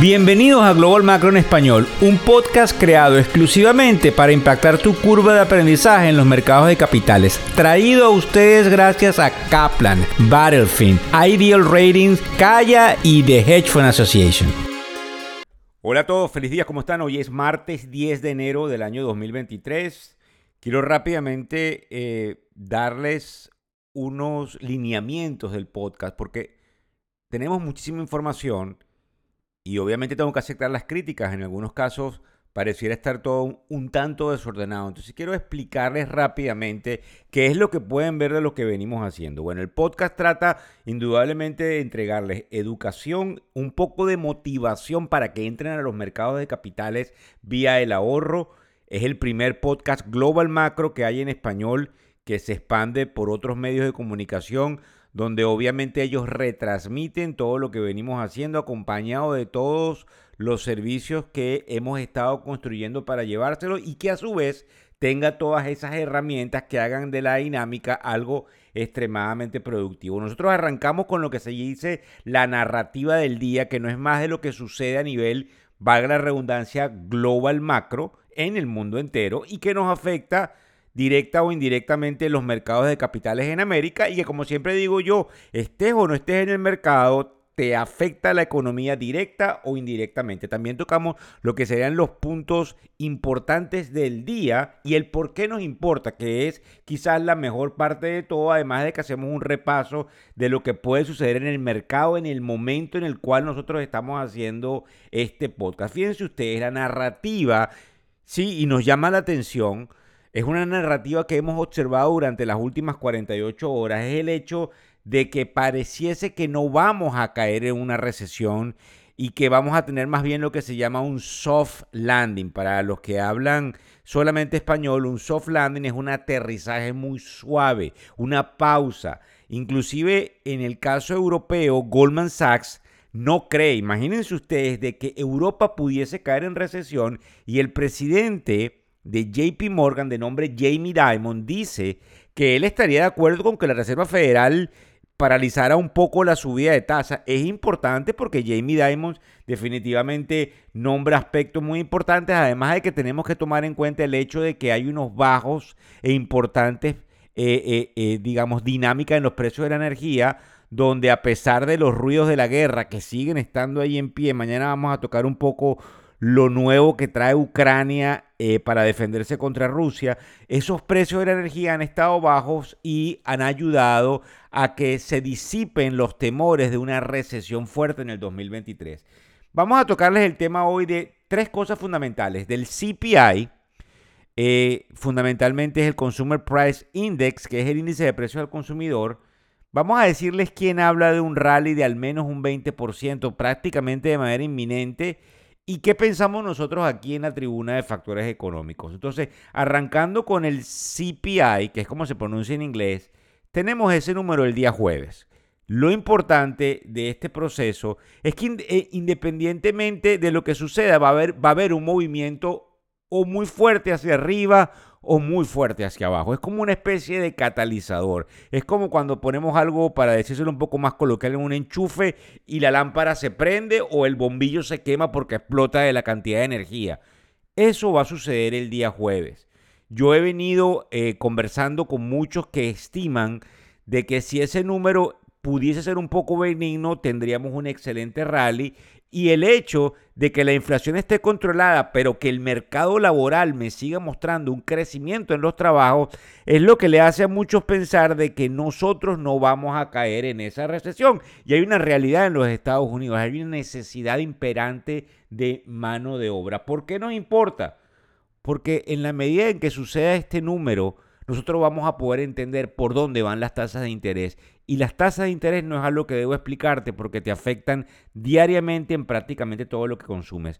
Bienvenidos a Global Macro en Español, un podcast creado exclusivamente para impactar tu curva de aprendizaje en los mercados de capitales. Traído a ustedes gracias a Kaplan, Battlefield, Ideal Ratings, Kaya y The Hedge Fund Association. Hola a todos, feliz día, ¿cómo están? Hoy es martes 10 de enero del año 2023. Quiero rápidamente eh, darles unos lineamientos del podcast porque tenemos muchísima información y obviamente tengo que aceptar las críticas. En algunos casos pareciera estar todo un, tanto desordenado. Entonces quiero explicarles rápidamente qué es lo que pueden ver de lo que venimos haciendo. Bueno, el podcast trata indudablemente de entregarles educación, un poco de motivación para que entren a los mercados de capitales vía el ahorro. Es el primer podcast global macro que hay en español que se expande por otros medios de comunicación donde obviamente ellos retransmiten todo lo que venimos haciendo acompañado de todos los servicios que hemos estado construyendo para llevárselo y que a su vez tenga todas esas herramientas que hagan de la dinámica algo extremadamente productivo. Nosotros arrancamos con lo que se dice la narrativa del día, que no es más de lo que sucede a nivel, valga la redundancia, global macro en el mundo entero y que nos afecta directa o indirectamente los mercados de capitales en América y que como siempre digo yo, estés o no estés en el mercado, te afecta la economía directa o indirectamente. También tocamos lo que serían los puntos importantes del día y el por qué nos importa, que es quizás la mejor parte de todo, además de que hacemos un repaso de lo que puede suceder en el mercado en el momento en el cual nosotros estamos haciendo este podcast. Fíjense ustedes, la narrativa, sí, y nos llama la atención es una narrativa que hemos observado durante las últimas 48 horas, es el hecho de que pareciese que no vamos a caer en una recesión y que vamos a tener más bien lo que se llama un soft landing. Para los que hablan solamente español, un soft landing es un aterrizaje muy suave, una pausa. Inclusive en el caso europeo, Goldman Sachs no cree, imagínense ustedes, de que Europa pudiese caer en recesión y el presidente de JP Morgan de nombre Jamie Dimon dice que él estaría de acuerdo con que la Reserva Federal paralizara un poco la subida de tasa. Es importante porque Jamie Dimon definitivamente nombra aspectos muy importantes, además de que tenemos que tomar en cuenta el hecho de que hay unos bajos e importantes, eh, eh, eh, digamos, dinámicas en los precios de la energía, donde a pesar de los ruidos de la guerra que siguen estando ahí en pie, mañana vamos a tocar un poco lo nuevo que trae Ucrania eh, para defenderse contra Rusia, esos precios de la energía han estado bajos y han ayudado a que se disipen los temores de una recesión fuerte en el 2023. Vamos a tocarles el tema hoy de tres cosas fundamentales. Del CPI, eh, fundamentalmente es el Consumer Price Index, que es el índice de precios al consumidor. Vamos a decirles quién habla de un rally de al menos un 20%, prácticamente de manera inminente ¿Y qué pensamos nosotros aquí en la tribuna de factores económicos? Entonces, arrancando con el CPI, que es como se pronuncia en inglés, tenemos ese número el día jueves. Lo importante de este proceso es que eh, independientemente de lo que suceda, va a haber, va a haber un movimiento o muy fuerte hacia arriba o muy fuerte hacia abajo. Es como una especie de catalizador. Es como cuando ponemos algo, para decírselo un poco más coloquial, en un enchufe y la lámpara se prende o el bombillo se quema porque explota de la cantidad de energía. Eso va a suceder el día jueves. Yo he venido eh, conversando con muchos que estiman de que si ese número pudiese ser un poco benigno, tendríamos un excelente rally y el hecho de que la inflación esté controlada, pero que el mercado laboral me siga mostrando un crecimiento en los trabajos, es lo que le hace a muchos pensar de que nosotros no vamos a caer en esa recesión. Y hay una realidad en los Estados Unidos, hay una necesidad imperante de mano de obra. ¿Por qué nos importa? Porque en la medida en que suceda este número, nosotros vamos a poder entender por dónde van las tasas de interés. Y las tasas de interés no es algo que debo explicarte porque te afectan diariamente en prácticamente todo lo que consumes.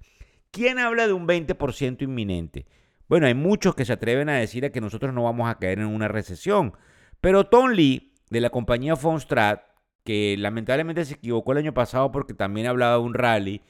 ¿Quién habla de un 20% inminente? Bueno, hay muchos que se atreven a decir que nosotros no vamos a caer en una recesión. Pero Tom Lee, de la compañía Fonstrat, que lamentablemente se equivocó el año pasado porque también hablaba de un rally,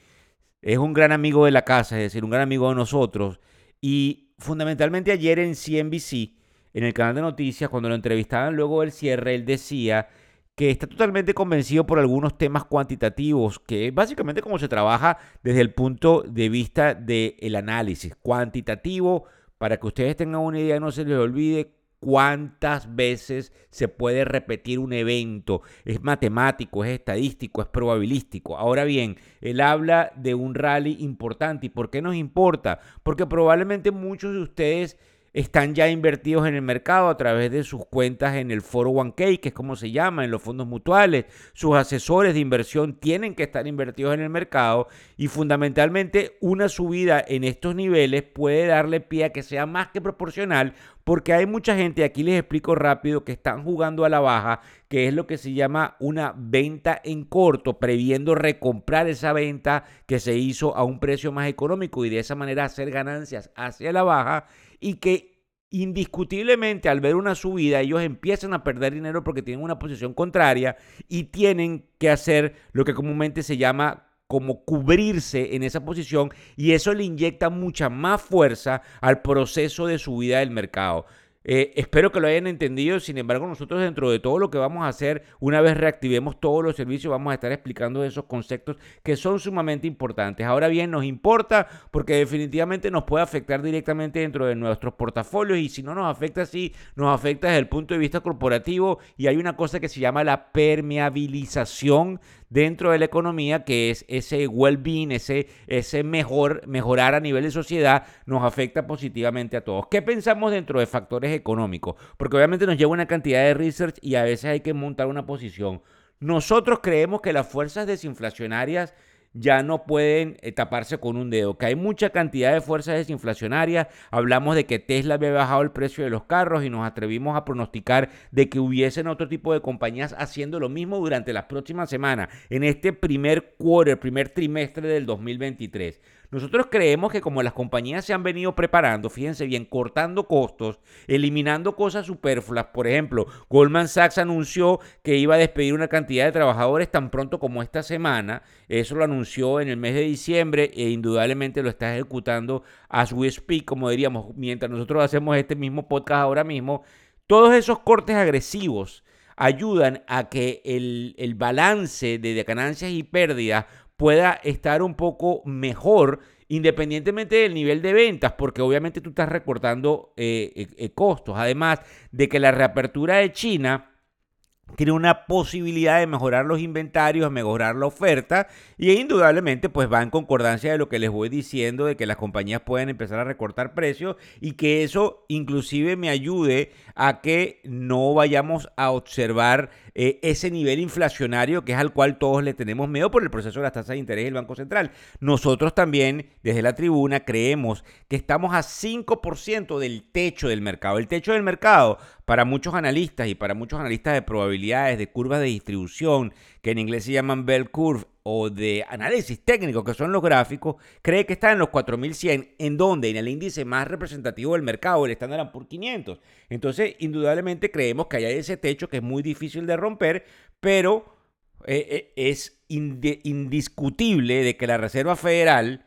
es un gran amigo de la casa, es decir, un gran amigo de nosotros. Y fundamentalmente ayer en CNBC en el canal de noticias, cuando lo entrevistaban luego del cierre, él decía que está totalmente convencido por algunos temas cuantitativos, que básicamente como se trabaja desde el punto de vista del análisis cuantitativo, para que ustedes tengan una idea, no se les olvide cuántas veces se puede repetir un evento. Es matemático, es estadístico, es probabilístico. Ahora bien, él habla de un rally importante. ¿Y por qué nos importa? Porque probablemente muchos de ustedes están ya invertidos en el mercado a través de sus cuentas en el Foro 1K, que es como se llama, en los fondos mutuales. Sus asesores de inversión tienen que estar invertidos en el mercado y fundamentalmente una subida en estos niveles puede darle pie a que sea más que proporcional porque hay mucha gente, aquí les explico rápido, que están jugando a la baja, que es lo que se llama una venta en corto, previendo recomprar esa venta que se hizo a un precio más económico y de esa manera hacer ganancias hacia la baja y que indiscutiblemente al ver una subida ellos empiezan a perder dinero porque tienen una posición contraria y tienen que hacer lo que comúnmente se llama como cubrirse en esa posición y eso le inyecta mucha más fuerza al proceso de subida del mercado. Eh, espero que lo hayan entendido. Sin embargo, nosotros dentro de todo lo que vamos a hacer, una vez reactivemos todos los servicios, vamos a estar explicando esos conceptos que son sumamente importantes. Ahora bien, nos importa porque definitivamente nos puede afectar directamente dentro de nuestros portafolios y si no nos afecta así, nos afecta desde el punto de vista corporativo y hay una cosa que se llama la permeabilización dentro de la economía, que es ese well-being, ese, ese mejor, mejorar a nivel de sociedad, nos afecta positivamente a todos. ¿Qué pensamos dentro de factores económicos? Porque obviamente nos lleva una cantidad de research y a veces hay que montar una posición. Nosotros creemos que las fuerzas desinflacionarias ya no pueden eh, taparse con un dedo, que hay mucha cantidad de fuerzas desinflacionarias. Hablamos de que Tesla había bajado el precio de los carros y nos atrevimos a pronosticar de que hubiesen otro tipo de compañías haciendo lo mismo durante las próximas semanas, en este primer quarter, primer trimestre del 2023. Nosotros creemos que como las compañías se han venido preparando, fíjense bien, cortando costos, eliminando cosas superfluas, por ejemplo, Goldman Sachs anunció que iba a despedir una cantidad de trabajadores tan pronto como esta semana, eso lo anunció en el mes de diciembre e indudablemente lo está ejecutando as we speak, como diríamos, mientras nosotros hacemos este mismo podcast ahora mismo, todos esos cortes agresivos ayudan a que el, el balance de ganancias y pérdidas pueda estar un poco mejor independientemente del nivel de ventas, porque obviamente tú estás recortando eh, eh, eh, costos. Además de que la reapertura de China tiene una posibilidad de mejorar los inventarios, mejorar la oferta y indudablemente pues va en concordancia de lo que les voy diciendo de que las compañías pueden empezar a recortar precios y que eso inclusive me ayude a que no vayamos a observar eh, ese nivel inflacionario que es al cual todos le tenemos miedo por el proceso de las tasas de interés del Banco Central. Nosotros también desde la tribuna creemos que estamos a 5% del techo del mercado. El techo del mercado para muchos analistas y para muchos analistas de probabilidades, de curvas de distribución, que en inglés se llaman bell curve, o de análisis técnico, que son los gráficos, cree que está en los 4100, en donde en el índice más representativo del mercado, el Standard por 500. Entonces, indudablemente creemos que hay ese techo que es muy difícil de romper, pero eh, eh, es indiscutible de que la Reserva Federal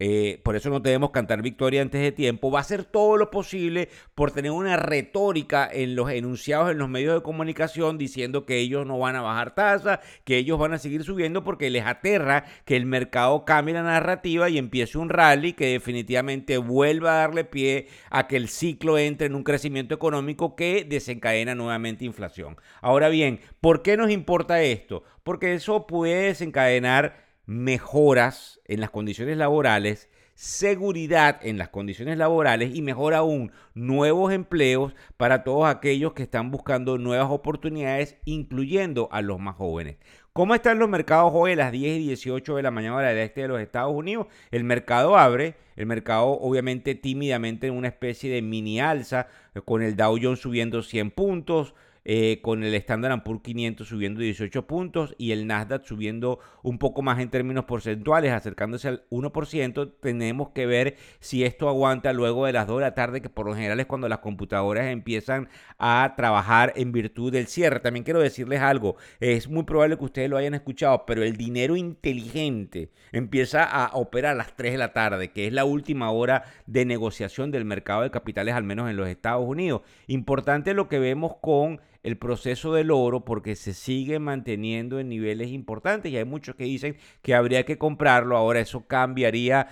eh, por eso no debemos cantar victoria antes de tiempo, va a hacer todo lo posible por tener una retórica en los enunciados en los medios de comunicación diciendo que ellos no van a bajar tasas, que ellos van a seguir subiendo porque les aterra que el mercado cambie la narrativa y empiece un rally que definitivamente vuelva a darle pie a que el ciclo entre en un crecimiento económico que desencadena nuevamente inflación. Ahora bien, ¿por qué nos importa esto? Porque eso puede desencadenar mejoras en las condiciones laborales, seguridad en las condiciones laborales y mejor aún, nuevos empleos para todos aquellos que están buscando nuevas oportunidades, incluyendo a los más jóvenes. ¿Cómo están los mercados hoy a las 10 y 18 de la mañana hora del este de los Estados Unidos? El mercado abre, el mercado obviamente tímidamente en una especie de mini alza, con el Dow Jones subiendo 100 puntos, eh, con el Standard Poor's 500 subiendo 18 puntos y el Nasdaq subiendo un poco más en términos porcentuales, acercándose al 1%. Tenemos que ver si esto aguanta luego de las 2 de la tarde, que por lo general es cuando las computadoras empiezan a trabajar en virtud del cierre. También quiero decirles algo, es muy probable que ustedes lo hayan escuchado, pero el dinero inteligente empieza a operar a las 3 de la tarde, que es la última hora de negociación del mercado de capitales, al menos en los Estados Unidos. Importante lo que vemos con el proceso del oro porque se sigue manteniendo en niveles importantes y hay muchos que dicen que habría que comprarlo. Ahora eso cambiaría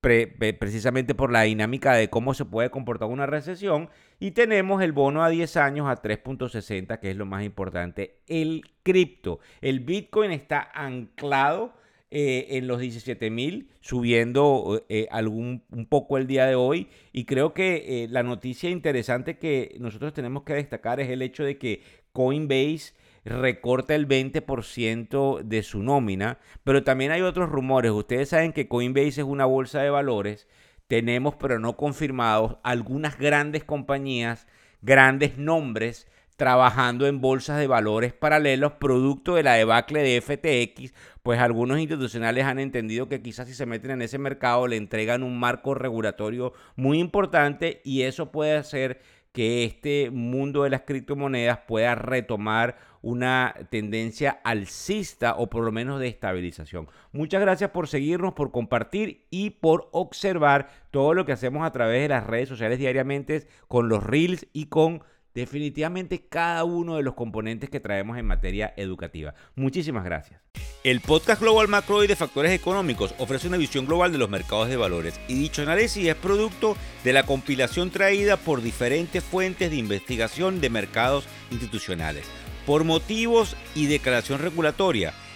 precisamente por la dinámica de cómo se puede comportar una recesión. Y tenemos el bono a 10 años a 3.60, que es lo más importante. El cripto, el Bitcoin está anclado eh, en los 17 mil, subiendo eh, algún, un poco el día de hoy. Y creo que eh, la noticia interesante que nosotros tenemos que destacar es el hecho de que Coinbase recorta el 20% de su nómina, pero también hay otros rumores. Ustedes saben que Coinbase es una bolsa de valores. Tenemos, pero no confirmados, algunas grandes compañías, grandes nombres trabajando en bolsas de valores paralelos producto de la debacle de FTX, pues algunos institucionales han entendido que quizás si se meten en ese mercado le entregan un marco regulatorio muy importante y eso puede hacer que este mundo de las criptomonedas pueda retomar una tendencia alcista o por lo menos de estabilización. Muchas gracias por seguirnos, por compartir y por observar todo lo que hacemos a través de las redes sociales diariamente con los reels y con definitivamente cada uno de los componentes que traemos en materia educativa. Muchísimas gracias. El podcast Global Macro y de Factores Económicos ofrece una visión global de los mercados de valores y dicho análisis es producto de la compilación traída por diferentes fuentes de investigación de mercados institucionales. Por motivos y declaración regulatoria,